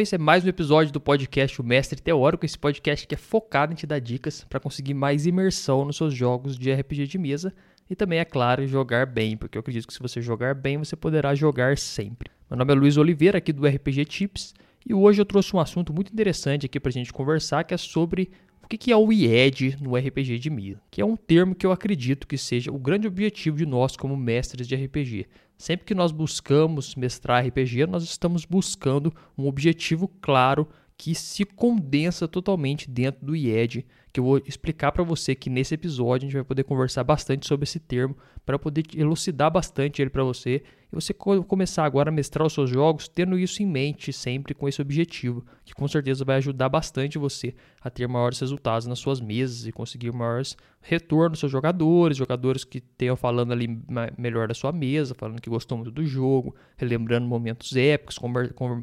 Esse é mais um episódio do podcast O Mestre Teórico, esse podcast que é focado em te dar dicas para conseguir mais imersão nos seus jogos de RPG de mesa e também, é claro, jogar bem, porque eu acredito que se você jogar bem, você poderá jogar sempre. Meu nome é Luiz Oliveira, aqui do RPG Tips, e hoje eu trouxe um assunto muito interessante aqui para a gente conversar, que é sobre o que é o IED no RPG de mesa, que é um termo que eu acredito que seja o grande objetivo de nós como mestres de RPG. Sempre que nós buscamos mestrar RPG, nós estamos buscando um objetivo claro que se condensa totalmente dentro do IED, que eu vou explicar para você que nesse episódio a gente vai poder conversar bastante sobre esse termo para poder elucidar bastante ele para você e você começar agora a mestrar os seus jogos tendo isso em mente sempre com esse objetivo, que com certeza vai ajudar bastante você a ter maiores resultados nas suas mesas e conseguir maiores retornos dos seus jogadores, jogadores que tenham falando ali melhor da sua mesa, falando que gostou muito do jogo, relembrando momentos épicos,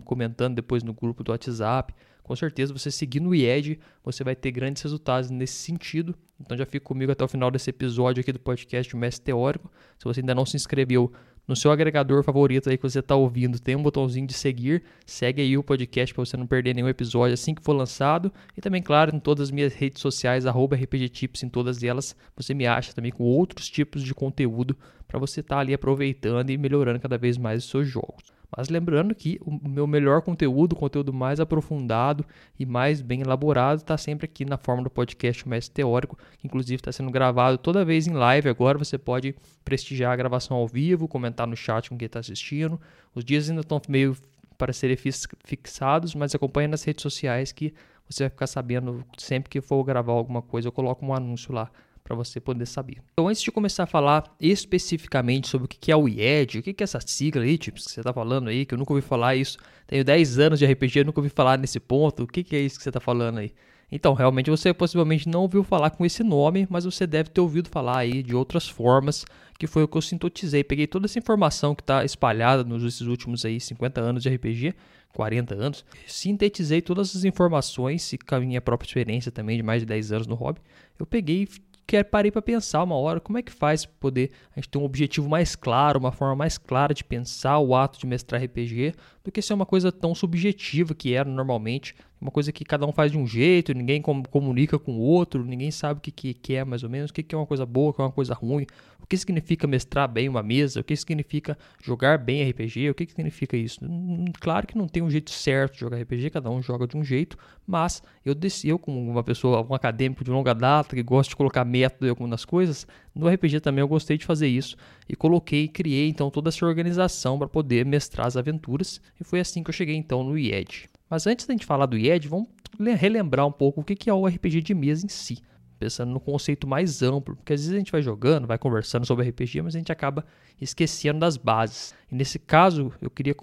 comentando depois no grupo do WhatsApp com certeza você seguindo o IED, você vai ter grandes resultados nesse sentido. Então já fica comigo até o final desse episódio aqui do podcast Mestre Teórico. Se você ainda não se inscreveu no seu agregador favorito aí que você está ouvindo, tem um botãozinho de seguir. Segue aí o podcast para você não perder nenhum episódio assim que for lançado. E também, claro, em todas as minhas redes sociais, arroba RPGTips, em todas elas, você me acha também com outros tipos de conteúdo para você estar tá ali aproveitando e melhorando cada vez mais os seus jogos. Mas lembrando que o meu melhor conteúdo, o conteúdo mais aprofundado e mais bem elaborado, está sempre aqui na forma do podcast Mais Teórico, que inclusive está sendo gravado toda vez em live. Agora você pode prestigiar a gravação ao vivo, comentar no chat com quem está assistindo. Os dias ainda estão meio para serem fixados, mas acompanhe nas redes sociais que você vai ficar sabendo sempre que for gravar alguma coisa, eu coloco um anúncio lá para você poder saber. Então, antes de começar a falar especificamente sobre o que é o IED, o que é essa sigla aí, tipo, que você está falando aí, que eu nunca ouvi falar isso, tenho 10 anos de RPG, nunca ouvi falar nesse ponto, o que é isso que você está falando aí? Então, realmente você possivelmente não ouviu falar com esse nome, mas você deve ter ouvido falar aí de outras formas, que foi o que eu sintetizei. Peguei toda essa informação que está espalhada nos últimos aí 50 anos de RPG, 40 anos, sintetizei todas as informações e com a minha própria experiência também de mais de 10 anos no hobby. Eu peguei que parei para pensar uma hora como é que faz para poder a gente ter um objetivo mais claro, uma forma mais clara de pensar o ato de mestrar RPG, do que ser uma coisa tão subjetiva que era normalmente, uma coisa que cada um faz de um jeito, ninguém comunica com o outro, ninguém sabe o que, que, é mais ou menos, o que, que é uma coisa boa, o que é uma coisa ruim, o que significa mestrar bem uma mesa, o que significa jogar bem RPG, o que, significa isso. Claro que não tem um jeito certo de jogar RPG, cada um joga de um jeito, mas eu eu como uma pessoa, um acadêmico de longa data, que gosta de colocar método em algumas coisas, no RPG também eu gostei de fazer isso e coloquei, criei então toda essa organização para poder mestrar as aventuras e foi assim que eu cheguei então no IED. Mas antes da gente falar do IED, vamos relembrar um pouco o que é o RPG de mesa em si. Pensando no conceito mais amplo, porque às vezes a gente vai jogando, vai conversando sobre RPG, mas a gente acaba esquecendo das bases. E nesse caso, eu queria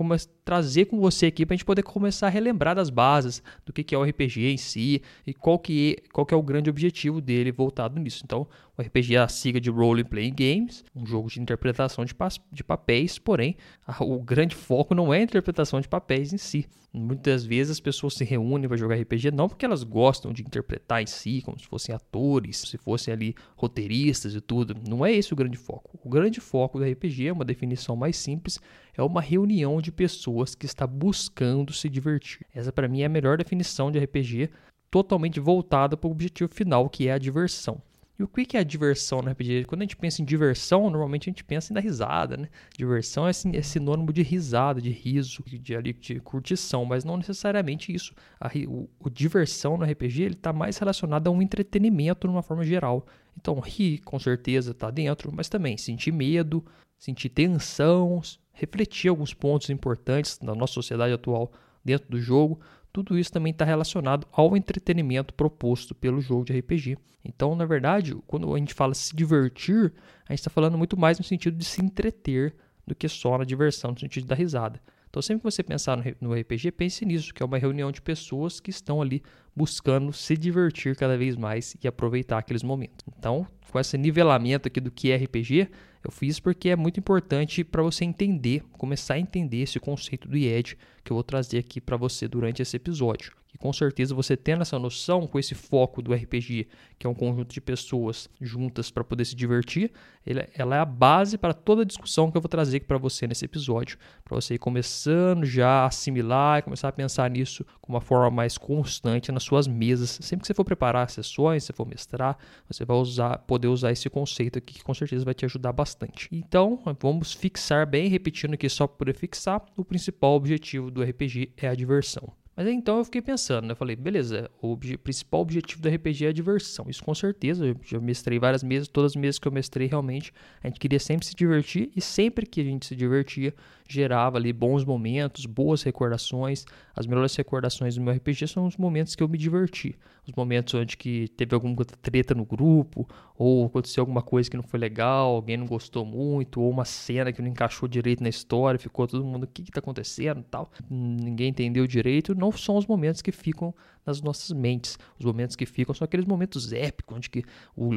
trazer com você aqui para a gente poder começar a relembrar das bases, do que, que é o RPG em si e qual que, é, qual que é o grande objetivo dele voltado nisso. Então, o RPG é a sigla de Role Playing Games, um jogo de interpretação de, de papéis, porém, a, o grande foco não é a interpretação de papéis em si. Muitas vezes as pessoas se reúnem para jogar RPG não porque elas gostam de interpretar em si, como se fossem atores, se fossem ali roteiristas e tudo. Não é esse o grande foco. O grande foco do RPG é uma definição mais simples, é uma reunião de pessoas que está buscando se divertir. Essa para mim é a melhor definição de RPG, totalmente voltada para o objetivo final, que é a diversão. E o que é a diversão no RPG? Quando a gente pensa em diversão, normalmente a gente pensa em risada, né? Diversão é, é sinônimo de risada, de riso, de, de, de curtição, mas não necessariamente isso. A, o, o, diversão no RPG ele está mais relacionado a um entretenimento de uma forma geral. Então, rir, com certeza, está dentro, mas também sentir medo, sentir tensão, refletir alguns pontos importantes da nossa sociedade atual dentro do jogo, tudo isso também está relacionado ao entretenimento proposto pelo jogo de RPG. Então, na verdade, quando a gente fala se divertir, a gente está falando muito mais no sentido de se entreter do que só na diversão, no sentido da risada. Então, sempre que você pensar no RPG, pense nisso, que é uma reunião de pessoas que estão ali buscando se divertir cada vez mais e aproveitar aqueles momentos. Então, com esse nivelamento aqui do que é RPG, eu fiz porque é muito importante para você entender, começar a entender esse conceito do IED, que eu vou trazer aqui para você durante esse episódio. E com certeza você tendo essa noção, com esse foco do RPG, que é um conjunto de pessoas juntas para poder se divertir, ela é a base para toda a discussão que eu vou trazer aqui para você nesse episódio. Para você ir começando já a assimilar e começar a pensar nisso com uma forma mais constante nas suas mesas. Sempre que você for preparar sessões, se for mestrar, você vai usar, poder usar esse conceito aqui que com certeza vai te ajudar bastante. Então, vamos fixar bem, repetindo aqui só para fixar, o principal objetivo do RPG é a diversão. Mas então eu fiquei pensando, né? Eu falei, beleza, o obje principal objetivo do RPG é a diversão. Isso com certeza, eu já mestrei várias mesas, todas as mesas que eu mestrei realmente, a gente queria sempre se divertir e sempre que a gente se divertia, gerava ali bons momentos, boas recordações. As melhores recordações do meu RPG são os momentos que eu me diverti. Os momentos onde que teve alguma treta no grupo, ou aconteceu alguma coisa que não foi legal, alguém não gostou muito, ou uma cena que não encaixou direito na história, ficou todo mundo, o que está acontecendo tal. Ninguém entendeu direito. Não são os momentos que ficam nas nossas mentes. Os momentos que ficam são aqueles momentos épicos, onde que o,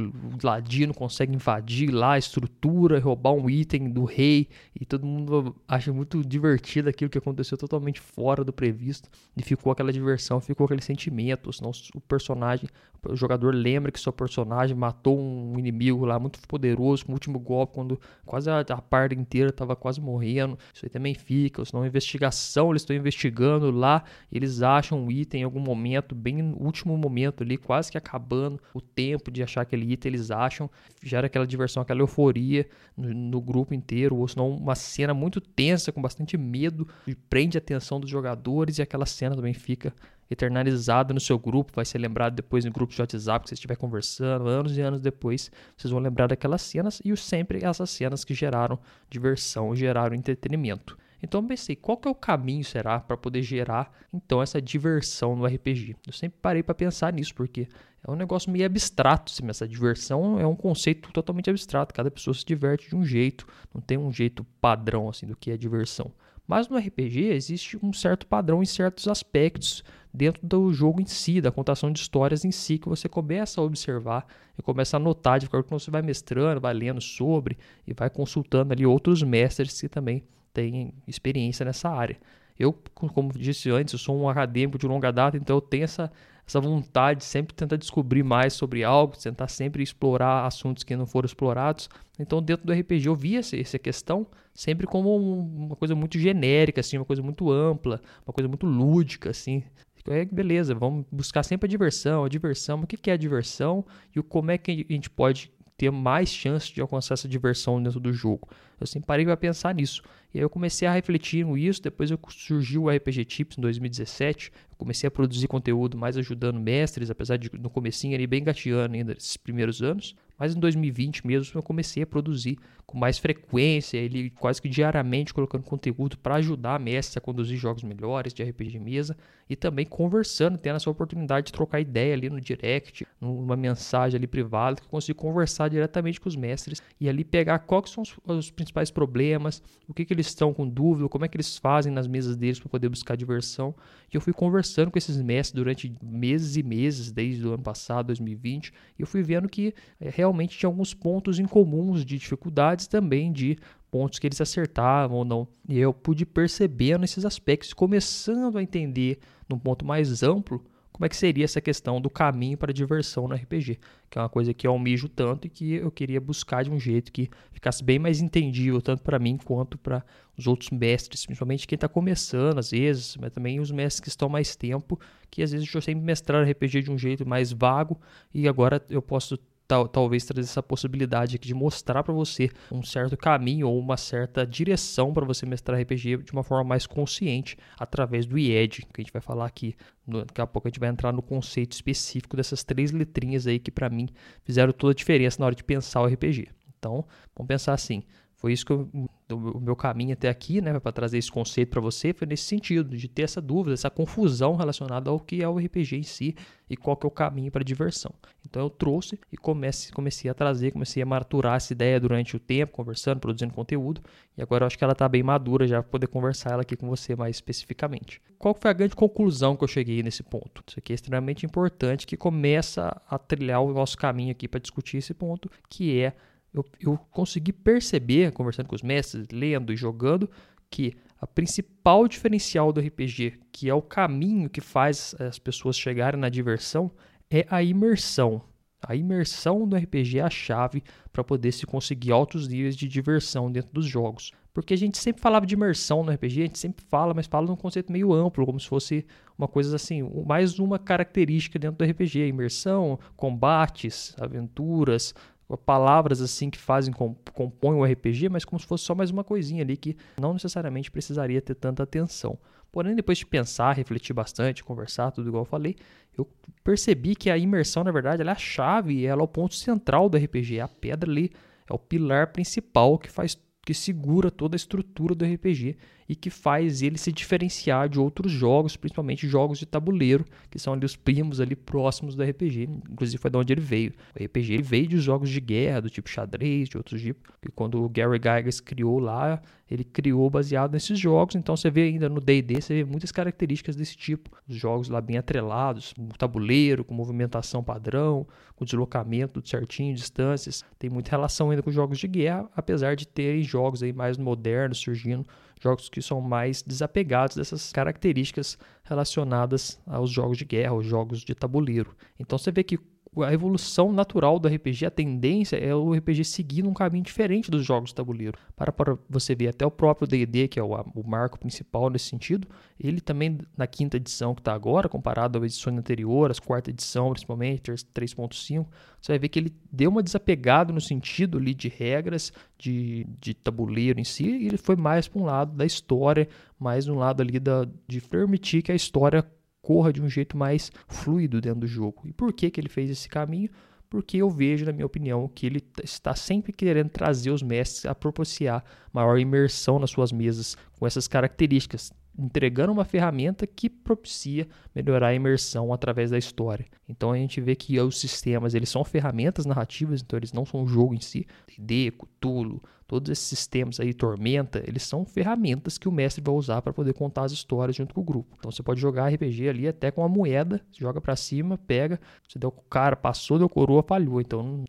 ladino consegue invadir lá a estrutura, roubar um item do rei, e todo mundo acha muito divertido aquilo que aconteceu totalmente fora do previsto, e ficou aquela diversão, ficou aquele sentimento, senão o personagem, o jogador lembra que seu personagem matou um inimigo lá muito poderoso, com o último golpe, quando quase a, a parte inteira estava quase morrendo, isso aí também fica, senão investigação, eles estão investigando lá, eles acham um item em algum momento, bem no último momento ali, quase que acabando o tempo de achar aquele item, eles acham, gera aquela diversão, aquela euforia no, no grupo inteiro, ou senão uma cena muito tensa, com bastante medo, e prende a atenção dos jogadores e aquela cena também fica eternalizada no seu grupo, vai ser lembrado depois no grupo de WhatsApp que você estiver conversando, anos e anos depois, vocês vão lembrar daquelas cenas e sempre essas cenas que geraram diversão, geraram entretenimento. Então eu pensei, qual que é o caminho será para poder gerar então essa diversão no RPG? Eu sempre parei para pensar nisso porque é um negócio meio abstrato, assim, essa diversão é um conceito totalmente abstrato, cada pessoa se diverte de um jeito, não tem um jeito padrão assim do que é diversão. Mas no RPG existe um certo padrão em certos aspectos dentro do jogo em si, da contação de histórias em si, que você começa a observar e começa a notar de com você vai mestrando, vai lendo sobre e vai consultando ali outros mestres que também têm experiência nessa área. Eu, como disse antes, eu sou um acadêmico de longa data, então eu tenho essa, essa vontade de sempre tentar descobrir mais sobre algo, tentar sempre explorar assuntos que não foram explorados. Então, dentro do RPG, eu via essa, questão sempre como uma coisa muito genérica, assim, uma coisa muito ampla, uma coisa muito lúdica, assim. É, beleza, vamos buscar sempre a diversão, a diversão, o que é a diversão e como é que a gente pode ter mais chance de alcançar essa diversão dentro do jogo. Eu sempre parei para pensar nisso. E aí eu comecei a refletir isso, depois eu, surgiu o RPG Tips em 2017, eu comecei a produzir conteúdo mais ajudando mestres, apesar de no comecinho ali bem gateando ainda esses primeiros anos. Mas em 2020 mesmo eu comecei a produzir com mais frequência, ele quase que diariamente colocando conteúdo para ajudar a mestre a conduzir jogos melhores de RPG de mesa e também conversando, tendo essa oportunidade de trocar ideia ali no direct, numa mensagem ali privada, que eu consigo conversar diretamente com os mestres e ali pegar quais são os, os principais problemas, o que, que eles estão com dúvida, como é que eles fazem nas mesas deles para poder buscar diversão. E eu fui conversando com esses mestres durante meses e meses, desde o ano passado, 2020, e eu fui vendo que é, realmente tinha alguns pontos incomuns de dificuldades também de pontos que eles acertavam ou não. E eu pude perceber nesses aspectos, começando a entender num ponto mais amplo como é que seria essa questão do caminho para a diversão no RPG, que é uma coisa que eu almejo tanto e que eu queria buscar de um jeito que ficasse bem mais entendível, tanto para mim quanto para os outros mestres, principalmente quem está começando às vezes, mas também os mestres que estão mais tempo, que às vezes eu sempre mestrar RPG de um jeito mais vago e agora eu posso tal, talvez trazer essa possibilidade aqui de mostrar para você um certo caminho ou uma certa direção para você mestrar RPG de uma forma mais consciente através do IED, que a gente vai falar aqui. Daqui a pouco a gente vai entrar no conceito específico dessas três letrinhas aí que para mim fizeram toda a diferença na hora de pensar o RPG. Então, vamos pensar assim: foi isso que eu, o meu caminho até aqui, né, para trazer esse conceito para você, foi nesse sentido, de ter essa dúvida, essa confusão relacionada ao que é o RPG em si e qual que é o caminho para diversão. Então eu trouxe e comecei, comecei a trazer, comecei a maturar essa ideia durante o tempo, conversando, produzindo conteúdo, e agora eu acho que ela está bem madura já para poder conversar ela aqui com você mais especificamente. Qual foi a grande conclusão que eu cheguei nesse ponto? Isso aqui é extremamente importante que começa a trilhar o nosso caminho aqui para discutir esse ponto, que é eu, eu consegui perceber, conversando com os mestres, lendo e jogando, que a principal diferencial do RPG, que é o caminho que faz as pessoas chegarem na diversão, é a imersão. A imersão do RPG é a chave para poder se conseguir altos níveis de diversão dentro dos jogos. Porque a gente sempre falava de imersão no RPG, a gente sempre fala, mas fala num conceito meio amplo, como se fosse uma coisa assim, mais uma característica dentro do RPG, imersão, combates, aventuras, palavras assim que fazem compõem o RPG, mas como se fosse só mais uma coisinha ali que não necessariamente precisaria ter tanta atenção. Porém, depois de pensar, refletir bastante, conversar, tudo igual eu falei, eu percebi que a imersão, na verdade, ela é a chave, ela é o ponto central do RPG, é a pedra ali, é o pilar principal que faz que segura toda a estrutura do RPG e que faz ele se diferenciar de outros jogos, principalmente jogos de tabuleiro, que são ali os primos ali próximos do RPG, inclusive foi de onde ele veio. O RPG veio de jogos de guerra, do tipo xadrez, de outros tipos, que quando o Gary Gygax criou lá, ele criou baseado nesses jogos, então você vê ainda no D&D, você vê muitas características desse tipo, os jogos lá bem atrelados, com tabuleiro, com movimentação padrão, com deslocamento certinho, distâncias, tem muita relação ainda com jogos de guerra, apesar de terem jogos aí mais modernos surgindo, jogos que são mais desapegados dessas características relacionadas aos jogos de guerra, aos jogos de tabuleiro. Então você vê que a evolução natural do RPG, a tendência é o RPG seguir um caminho diferente dos jogos de tabuleiro. Para, para você ver até o próprio D&D, que é o, o, marco principal nesse sentido, ele também na quinta edição que está agora, comparado à edição anterior, a quarta edição principalmente, 3.5, você vai ver que ele deu uma desapegada no sentido ali de regras, de, de tabuleiro em si, e ele foi mais para um lado da história, mais um lado ali da, de permitir que a história corra de um jeito mais fluido dentro do jogo. E por que, que ele fez esse caminho? Porque eu vejo, na minha opinião, que ele está sempre querendo trazer os mestres a propiciar maior imersão nas suas mesas com essas características, entregando uma ferramenta que propicia melhorar a imersão através da história. Então a gente vê que os sistemas eles são ferramentas narrativas, então eles não são um jogo em si. D&D, Cthulhu, todos esses sistemas aí, Tormenta, eles são ferramentas que o mestre vai usar para poder contar as histórias junto com o grupo. Então você pode jogar RPG ali até com uma moeda, joga para cima, pega, você deu o cara, passou, deu coroa, falhou. Então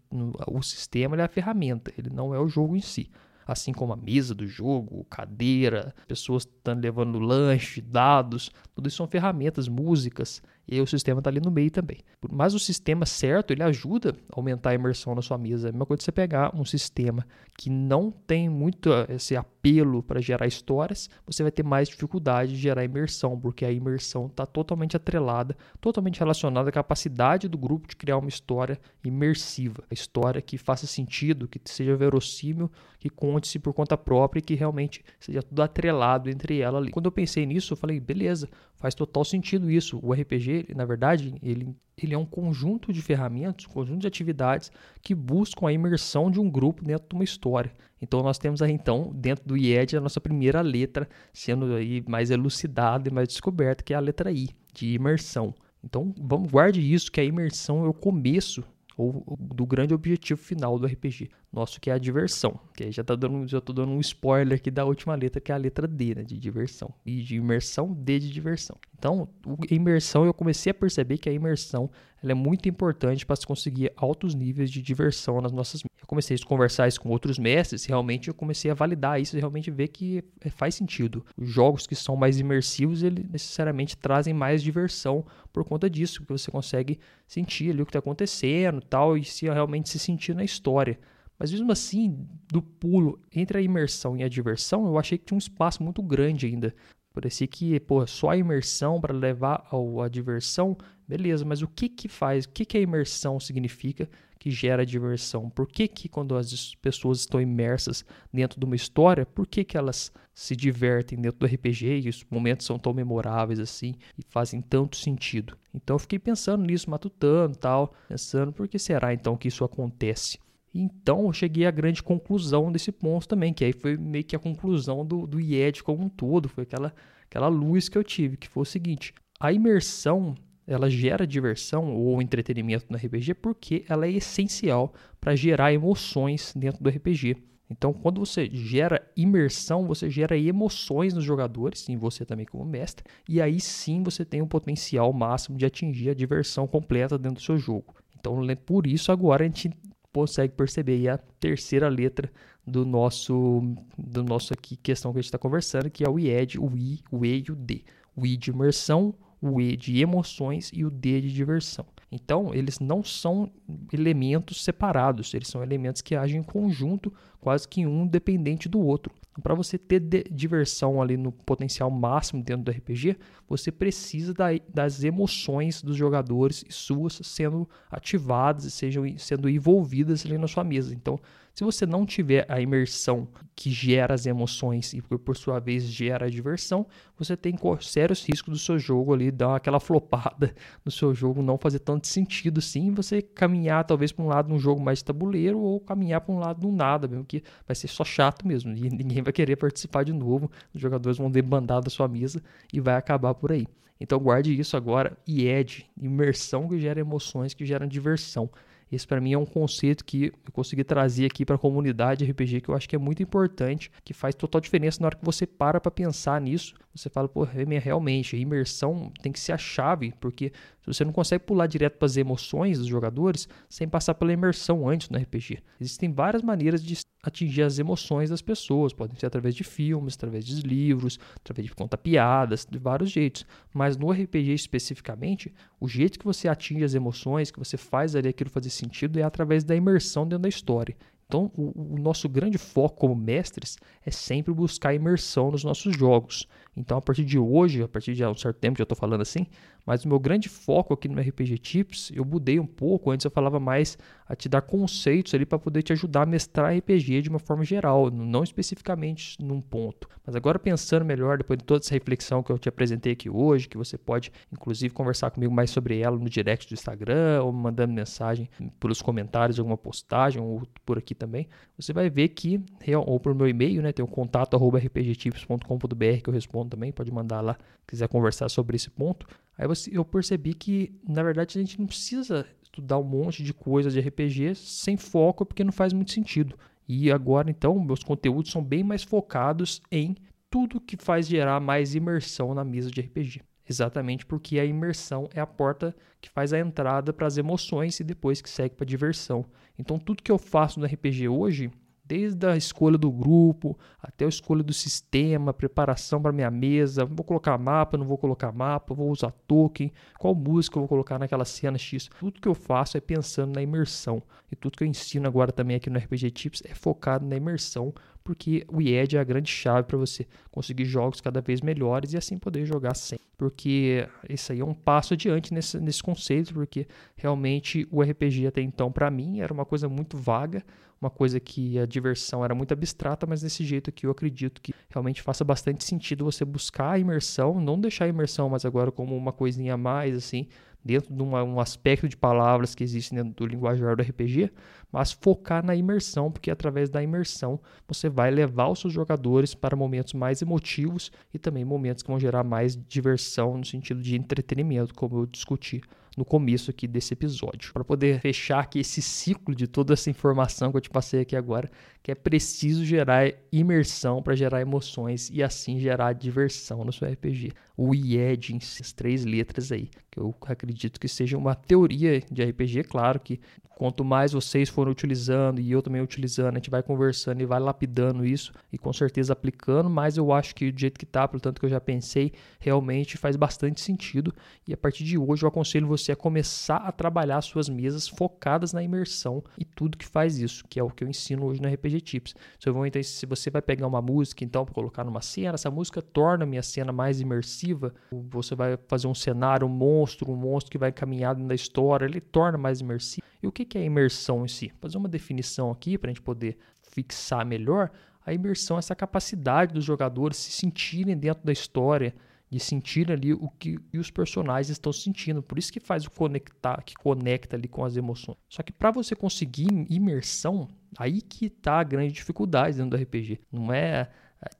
o sistema é a ferramenta, ele não é o jogo em si assim como a mesa do jogo, cadeira, pessoas levando lanche, dados, tudo isso são ferramentas, músicas, e aí o sistema está ali no meio também. Mas o sistema certo, ele ajuda a aumentar a imersão na sua mesa. É a mesma coisa você pegar um sistema que não tem muito eh, esse apelo para gerar histórias, você vai ter mais dificuldade de gerar imersão, porque a imersão está totalmente atrelada, totalmente relacionada à capacidade do grupo de criar uma história imersiva. A história que faça sentido, que seja verossímil, que conte-se por conta própria e que realmente seja tudo atrelado entre ela ali. Quando eu pensei nisso, eu falei, beleza, faz total sentido isso. O RPG, na verdade, ele, ele é um conjunto de ferramentas, um conjunto de atividades que buscam a imersão de um grupo dentro de uma história. Então nós temos aí então dentro do IED a nossa primeira letra sendo aí mais elucidada e mais descoberta, que é a letra I, de imersão. Então vamos guarde isso que a imersão é o começo ou do grande objetivo final do RPG nosso, que é a diversão. Que aí já tá dando, já tô dando um spoiler aqui da última letra, que é a letra D, né, de diversão. E de imersão, D de diversão. Então, a imersão, eu comecei a perceber que a imersão ela é muito importante para se conseguir altos níveis de diversão nas nossas. Eu comecei a conversar isso com outros mestres, realmente eu comecei a validar isso e realmente ver que é, faz sentido. Os jogos que são mais imersivos, eles necessariamente trazem mais diversão por conta disso, porque você consegue sentir ali o que está acontecendo tal, e se realmente se sentir na história. Mas mesmo assim, do pulo entre a imersão e a diversão, eu achei que tinha um espaço muito grande ainda. Parecia que, pô, só a imersão para levar ao, a diversão, beleza, mas o que que faz, o que que a imersão significa que gera diversão? Por que que quando as pessoas estão imersas dentro de uma história, por que que elas se divertem dentro do RPG e os momentos são tão memoráveis assim e fazem tanto sentido? Então eu fiquei pensando nisso, matutando tal, pensando por que será então que isso acontece? Então eu cheguei à grande conclusão desse ponto também, que aí foi meio que a conclusão do, do IED como um todo, foi aquela, aquela luz que eu tive, que foi o seguinte, a imersão ela gera diversão ou entretenimento no RPG porque ela é essencial para gerar emoções dentro do RPG. Então, quando você gera imersão, você gera emoções nos jogadores, em você também como mestre, e aí sim você tem o potencial máximo de atingir a diversão completa dentro do seu jogo. Então, por isso agora a gente consegue perceber a terceira letra do nosso do nosso aqui questão que a gente está conversando, que é o IED, o I, o E e o D. O I de imersão, o E de emoções e o D de diversão. Então, eles não são elementos separados, eles são elementos que agem em conjunto, quase que um dependente do outro. Para você ter diversão ali no potencial máximo dentro do RPG, você precisa da, das emoções dos jogadores e suas sendo ativadas e sejam sendo envolvidas ali na sua mesa. Então, se você não tiver a imersão que gera as emoções e por sua vez gera a diversão, você tem sérios riscos do seu jogo ali dar aquela flopada no seu jogo, não fazer tanto sentido assim, você caminhar talvez para um lado num jogo mais tabuleiro ou caminhar para um lado do nada, mesmo que vai ser só chato mesmo e ninguém vai querer participar de novo, os jogadores vão debandar da sua mesa e vai acabar por aí. Então guarde isso agora, IED, imersão que gera emoções, que geram diversão. Esse para mim é um conceito que eu consegui trazer aqui para a comunidade RPG que eu acho que é muito importante, que faz total diferença na hora que você para para pensar nisso. Você fala, pô, realmente, a imersão tem que ser a chave, porque você não consegue pular direto para as emoções dos jogadores sem passar pela imersão antes no RPG. Existem várias maneiras de atingir as emoções das pessoas, podem ser através de filmes, através de livros, através de contar piadas, de vários jeitos. Mas no RPG especificamente, o jeito que você atinge as emoções, que você faz ali aquilo fazer sentido é através da imersão dentro da história. Então, o, o, nosso grande foco como mestres é sempre buscar imersão nos nossos jogos. Então, a partir de hoje, a partir de um certo tempo, já estou falando assim, mas o meu grande foco aqui no RPG Tips, eu mudei um pouco. Antes eu falava mais a te dar conceitos ali para poder te ajudar a mestrar RPG de uma forma geral, não especificamente num ponto. Mas agora pensando melhor, depois de toda essa reflexão que eu te apresentei aqui hoje, que você pode inclusive conversar comigo mais sobre ela no direct do Instagram ou mandando mensagem pelos comentários alguma postagem ou por aqui também, você vai ver que, ou por meu e-mail, né, tem o contato rpgtips.com.br que eu respondo também, pode mandar lá, quiser conversar sobre esse ponto. Aí eu percebi que, na verdade, a gente não precisa estudar um monte de coisas de RPG sem foco, porque não faz muito sentido. E agora, então, meus conteúdos são bem mais focados em tudo que faz gerar mais imersão na mesa de RPG. Exatamente porque a imersão é a porta que faz a entrada para as emoções e depois que segue para a diversão. Então, tudo que eu faço no RPG hoje desde a escolha do grupo até a escolha do sistema, preparação para minha mesa, vou colocar mapa, não vou colocar mapa, vou usar token, qual música eu vou colocar naquela cena X. Tudo que eu faço é pensando na imersão. E tudo que eu ensino agora também aqui no RPG Tips é focado na imersão, porque o IED é a grande chave para você conseguir jogos cada vez melhores e assim poder jogar sem. Porque isso aí é um passo adiante nesse, nesse conceito, porque realmente o RPG até então, para mim, era uma coisa muito vaga, uma coisa que a diversão era muito abstrata, mas desse jeito aqui eu acredito que realmente faça bastante sentido você buscar a imersão, não deixar a imersão, mas agora como uma coisinha a mais, assim, dentro de uma, um aspecto de palavras que existe dentro do linguajar do RPG, mas focar na imersão, porque através da imersão você vai levar os seus jogadores para momentos mais emotivos e também momentos que vão gerar mais diversão no sentido de entretenimento, como eu discuti no começo aqui desse episódio. Para poder fechar aqui esse ciclo de toda essa informação que eu te passei aqui agora, que é preciso gerar imersão para gerar emoções e assim gerar diversão no seu RPG. O IED, essas três letras aí, que eu acredito que seja uma teoria de RPG, claro que quanto mais vocês forem utilizando e eu também utilizando, a gente vai conversando e vai lapidando isso e com certeza aplicando, mas eu acho que do jeito que tá, pelo tanto que eu já pensei, realmente faz bastante sentido e a partir de hoje eu aconselho você a começar a trabalhar suas mesas focadas na imersão e tudo que faz isso, que é o que eu ensino hoje no RPG Tips. Se, vou, então, se você vai pegar uma música então para colocar numa cena, essa música torna a minha cena mais imersiva, você vai fazer um cenário, um monstro, um monstro que vai caminhar na história, ele torna mais imersivo. E o que que é imersão em si? Vou fazer uma definição aqui para a gente poder fixar melhor. A imersão é essa capacidade dos jogadores se sentirem dentro da história, de sentir ali o que os personagens estão sentindo. Por isso que faz o conectar, que conecta ali com as emoções. Só que para você conseguir imersão, aí que está a grande dificuldade dentro do RPG. Não é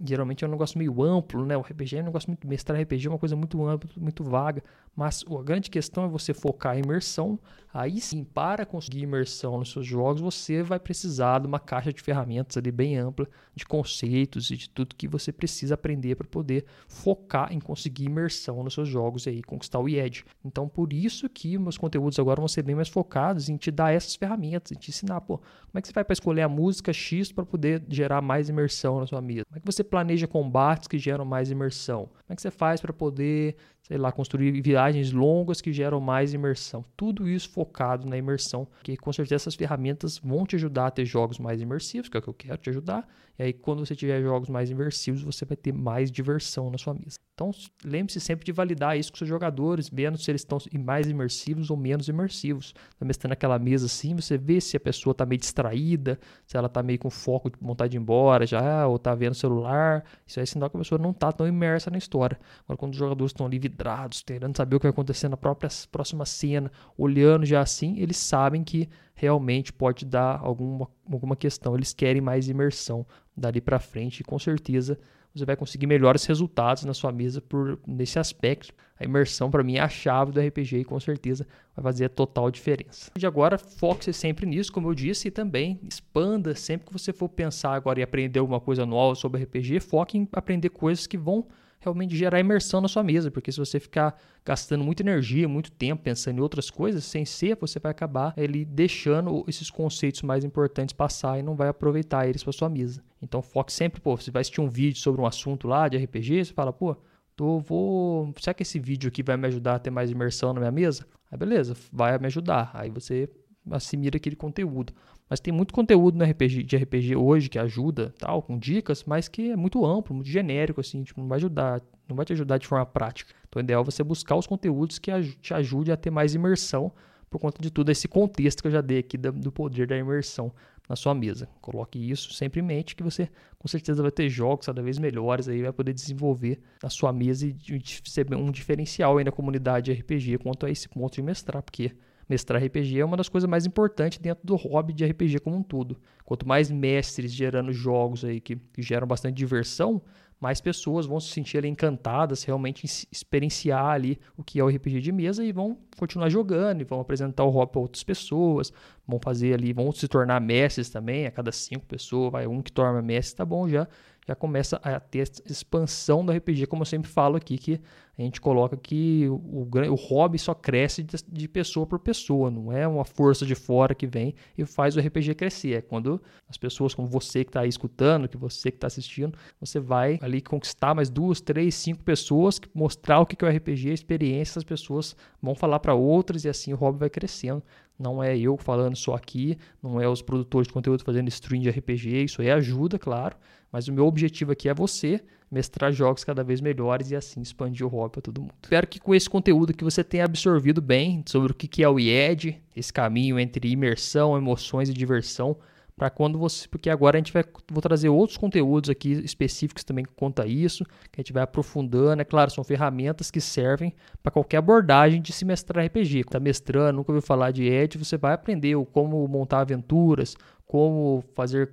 geralmente é um negócio meio amplo, né? O RPG é um negócio muito mestrar RPG é uma coisa muito ampla, muito vaga, Mas a grande questão é você focar em imersão. Aí sim, para conseguir imersão nos seus jogos, você vai precisar de uma caixa de ferramentas ali bem ampla, de conceitos e de tudo que você precisa aprender para poder focar em conseguir imersão nos seus jogos e aí conquistar o IED. Então, por isso que meus conteúdos agora vão ser bem mais focados em te dar essas ferramentas, em te ensinar, pô, como é que você vai para escolher a música X para poder gerar mais imersão na sua mesa? Como é que você planeja combates que geram mais imersão? Como é que você faz para poder sei lá, construir viagens longas que geram mais imersão. Tudo isso focado na imersão, que com certeza essas ferramentas vão te ajudar a ter jogos mais imersivos, que é o que eu quero te ajudar. E aí, quando você tiver jogos mais imersivos, você vai ter mais diversão na sua mesa. Então, lembre-se sempre de validar isso com seus jogadores, vendo se eles estão mais imersivos ou menos imersivos. Tá mestrando aquela mesa assim, você vê se a pessoa está meio distraída, se ela está meio com foco de vontade de ir embora já, ou está vendo o celular. Isso aí é sinal que a pessoa não está tão imersa na história. Agora, quando os jogadores estão ali vidrados, querendo saber o que vai acontecer na própria próxima cena, olhando já assim, eles sabem que realmente pode dar alguma, alguma questão. Eles querem mais imersão dali para frente e com certeza você vai conseguir melhores resultados na sua mesa por nesse aspecto. A imersão para mim é a chave do RPG e com certeza vai fazer a total diferença. De agora, foque-se sempre nisso, como eu disse, e também expanda sempre que você for pensar agora em aprender alguma coisa nova sobre RPG, foque em aprender coisas que vão realmente gerar imersão na sua mesa, porque se você ficar gastando muita energia, muito tempo pensando em outras coisas, sem ser, você vai acabar ele deixando esses conceitos mais importantes passar e não vai aproveitar eles para sua mesa. Então foque sempre, pô, você vai assistir um vídeo sobre um assunto lá de RPG, você fala, pô, tô, vou, será que esse vídeo aqui vai me ajudar a ter mais imersão na minha mesa? Aí beleza, vai me ajudar. Aí você assimila aquele conteúdo. Mas tem muito conteúdo no RPG, de RPG hoje que ajuda, tal, com dicas, mas que é muito amplo, muito genérico, assim, tipo, não vai ajudar, não vai te ajudar de forma prática. Então, o ideal é você buscar os conteúdos que te ajudem a ter mais imersão por conta de tudo esse contexto que eu já dei aqui do poder da imersão na sua mesa. Coloque isso sempre em mente que você com certeza vai ter jogos cada vez melhores aí, vai poder desenvolver na sua mesa e ser um diferencial aí na comunidade RPG quanto a esse ponto de mestrar, porque mestrar RPG é uma das coisas mais importantes dentro do hobby de RPG como um todo. Quanto mais mestres gerando jogos aí que, que geram bastante diversão, mais pessoas vão se sentir ali encantadas, realmente experienciar ali o que é o RPG de mesa e vão continuar jogando e vão apresentar o hobby para outras pessoas, vão fazer ali, vão se tornar mestres também, a cada cinco pessoas, vai um que torna mestre, tá bom já já começa a ter expansão do RPG, como eu sempre falo aqui, que a gente coloca que o, o, o hobby só cresce de, de, pessoa por pessoa, não é uma força de fora que vem e faz o RPG crescer. É quando as pessoas como você que está aí escutando, que você que está assistindo, você vai ali conquistar mais duas, três, cinco pessoas, mostrar o que é o RPG, a experiência, as pessoas vão falar para outras e assim o hobby vai crescendo. Não é eu falando só aqui, não é os produtores de conteúdo fazendo stream de RPG, isso aí ajuda, claro, mas o meu objetivo aqui é você mestrar jogos cada vez melhores e assim expandir o hobby para todo mundo. Espero que com esse conteúdo que você tenha absorvido bem sobre o que é o IED, esse caminho entre imersão, emoções e diversão, para quando você, porque agora a gente vai vou trazer outros conteúdos aqui específicos também que conta isso, que a gente vai aprofundando, é claro, são ferramentas que servem para qualquer abordagem de se mestrar RPG. Está mestrando, nunca ouviu falar de ED, você vai aprender como montar aventuras, como fazer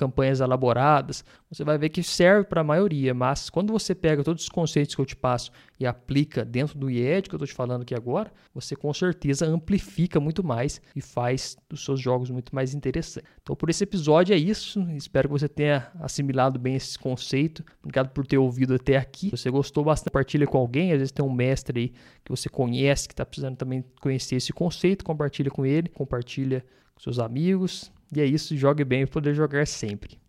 campanhas elaboradas, você vai ver que serve para a maioria, mas quando você pega todos os conceitos que eu te passo e aplica dentro do IED que eu estou te falando aqui agora, você com certeza amplifica muito mais e faz os seus jogos muito mais interessantes. Então, por esse episódio é isso. Espero que você tenha assimilado bem esse conceito. Obrigado por ter ouvido até aqui. Se você gostou bastante, compartilha com alguém. Às vezes tem um mestre aí que você conhece, que está precisando também conhecer esse conceito. Compartilha com ele, compartilha com seus amigos. E é isso, jogue bem e poder jogar sempre.